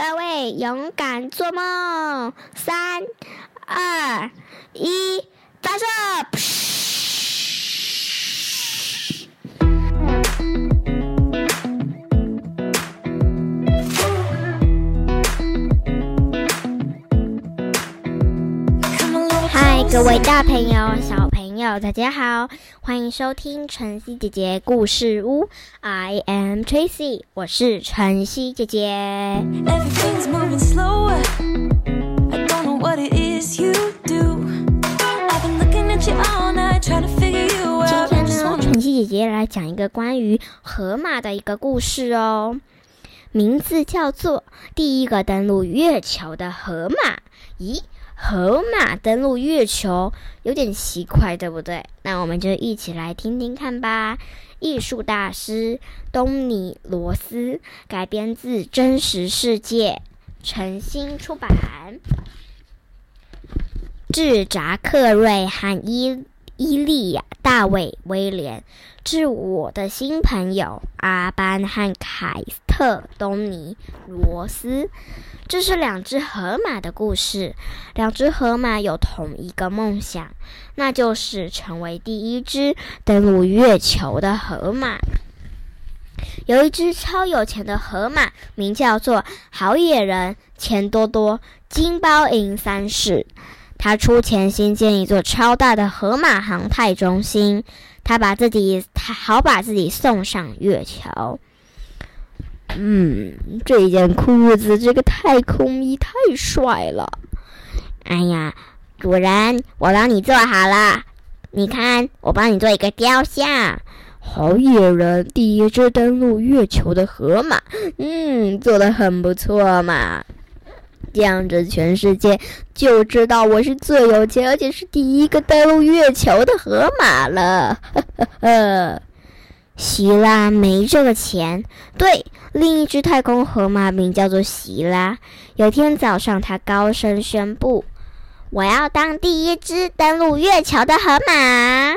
各位勇敢做梦！三、二、一，发射！嗨，各位大朋友、小朋友，大家好，欢迎收听晨曦姐姐故事屋。I am Tracy，我是晨曦姐姐。Everything's moving slower. I don't know what it is you do. I've been looking at you all night, trying to figure you 今.天呢，晨曦姐姐来讲一个关于河马的一个故事哦，名字叫做《第一个登陆月球的河马》。咦，河马登陆月球有点奇怪，对不对？那我们就一起来听听看吧。艺术大师东尼罗斯改编自真实世界，诚心出版。致扎克瑞汉伊伊利亚大卫威廉，致我的新朋友阿班和凯特东尼罗斯。这是两只河马的故事。两只河马有同一个梦想，那就是成为第一只登陆月球的河马。有一只超有钱的河马，名叫做好野人钱多多金包银三世。他出钱新建一座超大的河马航太中心，他把自己他好把自己送上月球。嗯，这件裤子，这个太空衣太帅了。哎呀，主人，我帮你做好了，你看，我帮你做一个雕像。好野人第一只登陆月球的河马，嗯，做的很不错嘛。这样子，全世界就知道我是最有钱，而且是第一个登陆月球的河马了。呵呵呵。希拉没这个钱。对，另一只太空河马名叫做希拉。有天早上，他高声宣布：“我要当第一只登陆月球的河马。”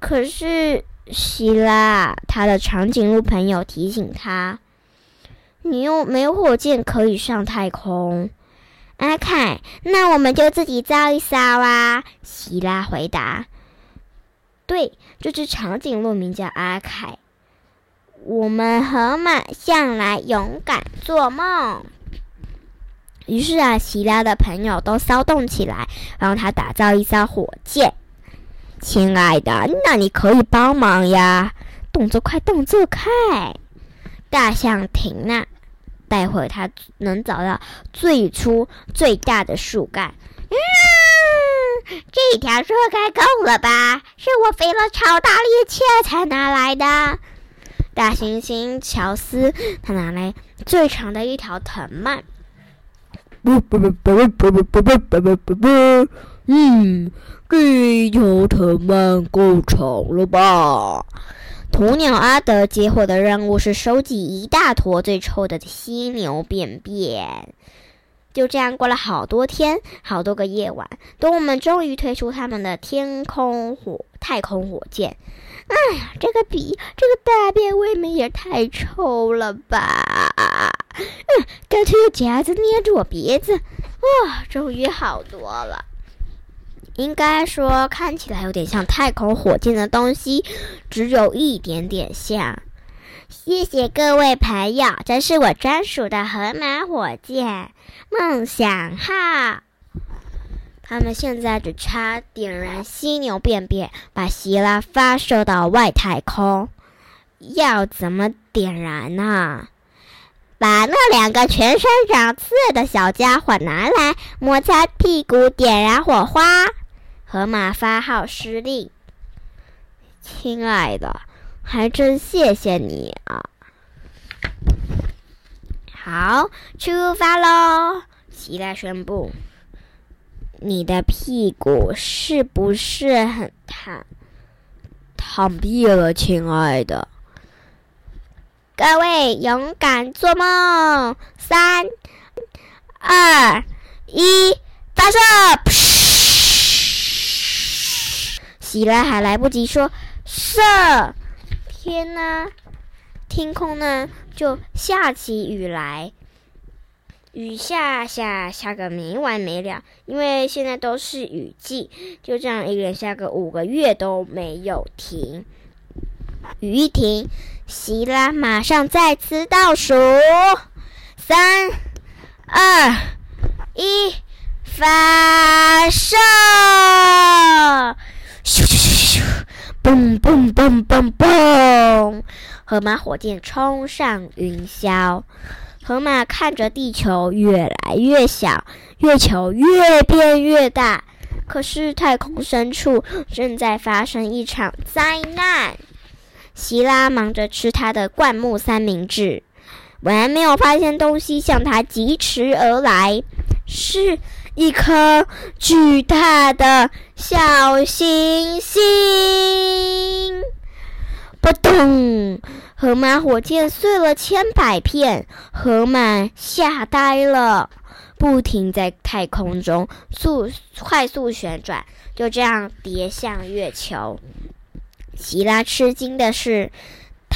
可是希拉，他的长颈鹿朋友提醒他。你又没有火箭可以上太空，阿凯，那我们就自己造一艘啊！希拉回答。对，这只长颈鹿名叫阿凯。我们河马向来勇敢做梦。于是啊，希拉的朋友都骚动起来，让他打造一艘火箭。亲爱的，那你可以帮忙呀！动作快，动作快！大象停了。待会他能找到最粗最大的树干。嗯，这条树干够了吧？是我费了超大力气才拿来的。大猩猩乔斯他拿来最长的一条藤蔓。不不不不不不不不不不不，嗯，这条藤蔓够长了吧？鸵鸟阿德接获的任务是收集一大坨最臭的犀牛便便。就这样过了好多天，好多个夜晚，动物们终于推出他们的天空火太空火箭。哎呀，这个比这个大便未免也太臭了吧！嗯，干脆用夹子捏住我鼻子。哇，终于好多了。应该说，看起来有点像太空火箭的东西，只有一点点像。谢谢各位朋友，这是我专属的河马火箭梦想号。他们现在只差点燃犀牛便便，把希拉发射到外太空。要怎么点燃呢？把那两个全身长刺的小家伙拿来，摩擦屁股，点燃火花。河马发号施令：“亲爱的，还真谢谢你啊！”好，出发喽！希拉宣布：“你的屁股是不是很烫？”烫毙了，亲爱的。各位勇敢做梦！三、二、一，发射！希拉还来不及说射，天哪！天空呢就下起雨来，雨下下下个没完没了，因为现在都是雨季，就这样一连下个五个月都没有停。雨一停，希拉马上再次倒数：三、二、一，发射！咻咻咻咻咻！嘣嘣嘣嘣嘣！河马火箭冲上云霄。河马看着地球越来越小，月球越变越大。可是太空深处正在发生一场灾难。希拉忙着吃他的灌木三明治，我还没有发现东西向他疾驰而来，是一颗巨大的小行星。扑通！河马火箭碎了千百片，河马吓呆了，不停在太空中速快速旋转，就这样跌向月球。希拉吃惊的是，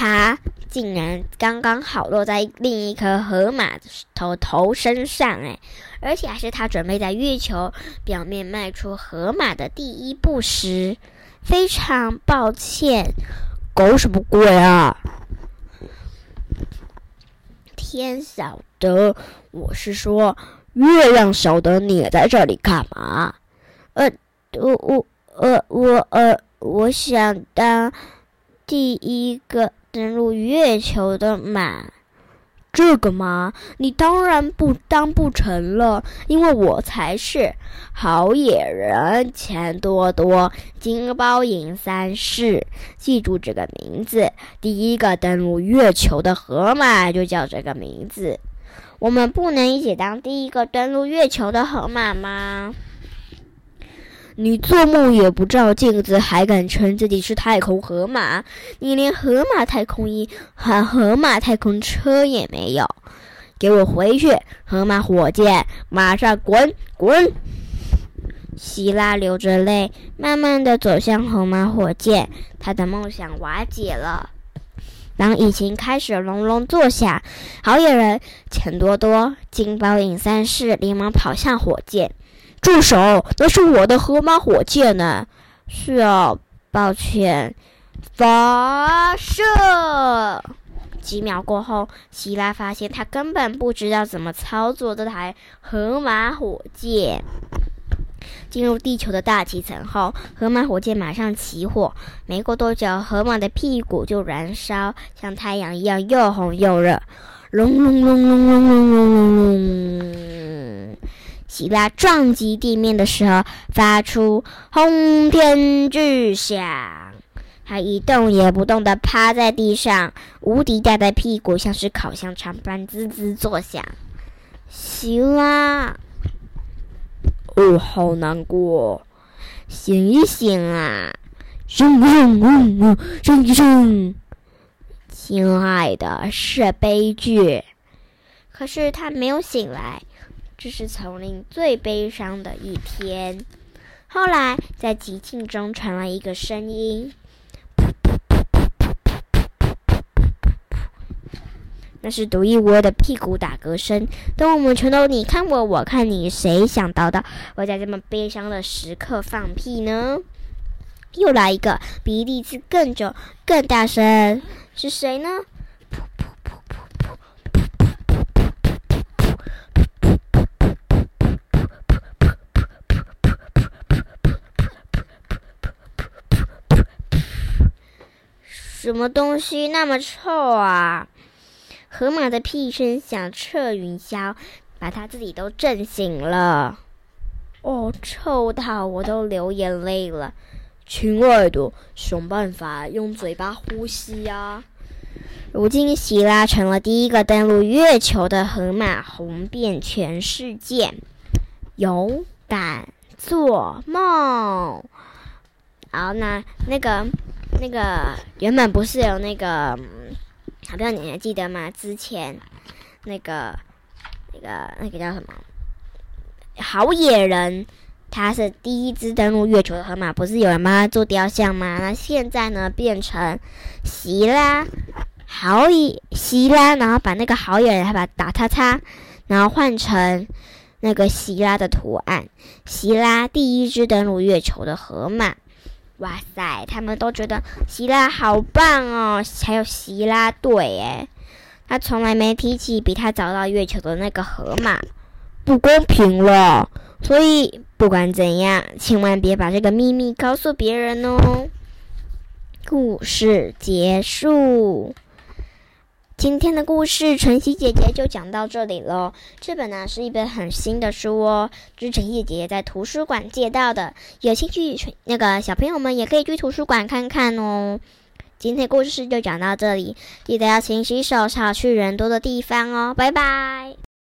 它竟然刚刚好落在另一颗河马头头身上，哎，而且还是他准备在月球表面迈出河马的第一步时。非常抱歉。搞什么鬼啊！天晓得，我是说，月亮晓得你在这里干嘛？呃，我我呃我呃，我想当第一个登陆月球的马。这个嘛，你当然不当不成了，因为我才是好野人钱多多，金包银三世。记住这个名字，第一个登陆月球的河马就叫这个名字。我们不能一起当第一个登陆月球的河马吗？你做梦也不照镜子，还敢称自己是太空河马？你连河马太空衣和河马太空车也没有！给我回去！河马火箭，马上滚滚！希拉流着泪，慢慢的走向河马火箭，他的梦想瓦解了。当引擎开始隆隆作响，好野人钱多多、金包银三世连忙跑向火箭。住手！那是我的河马火箭呢。是啊，抱歉。发射！几秒过后，希拉发现他根本不知道怎么操作这台河马火箭。进入地球的大气层后，河马火箭马上起火。没过多久，河马的屁股就燃烧，像太阳一样又红又热。隆隆隆隆隆隆隆隆隆。希拉撞击地面的时候，发出轰天巨响。他一动也不动地趴在地上，无敌大的屁股像是烤香肠般滋滋作响。希拉，哦，好难过，醒一醒啊！声声声声一声，亲爱的，是悲剧。可是他没有醒来。这是丛林最悲伤的一天。后来，在寂静中传来一个声音，那是独一无二的屁股打嗝声。当我们全都你看我，我看你，谁想到的会在这么悲伤的时刻放屁呢？又来一个，比第一次更久、更大声，是谁呢？什么东西那么臭啊？河马的屁声响彻云霄，把他自己都震醒了。哦，臭到我都流眼泪了。亲爱的，想办法用嘴巴呼吸呀。如今，希拉成了第一个登陆月球的河马，红遍全世界。勇敢做梦。好，那那个。那个原本不是有那个，好像你还记得吗？之前那个那个那个叫什么？好野人，他是第一只登陆月球的河马，不是有人帮他做雕像吗？那现在呢，变成希拉好野希拉，然后把那个好野人他把打叉叉，然后换成那个希拉的图案。希拉第一只登陆月球的河马，哇塞，他们都觉得希拉好棒哦，还有希拉队耶，他从来没提起比他早到月球的那个河马，不公平了。所以不管怎样，千万别把这个秘密告诉别人哦。故事结束。今天的故事，晨曦姐姐就讲到这里喽。这本呢是一本很新的书哦，是晨曦姐姐在图书馆借到的。有兴趣那个小朋友们也可以去图书馆看看哦。今天故事就讲到这里，记得要勤洗手，少去人多的地方哦。拜拜。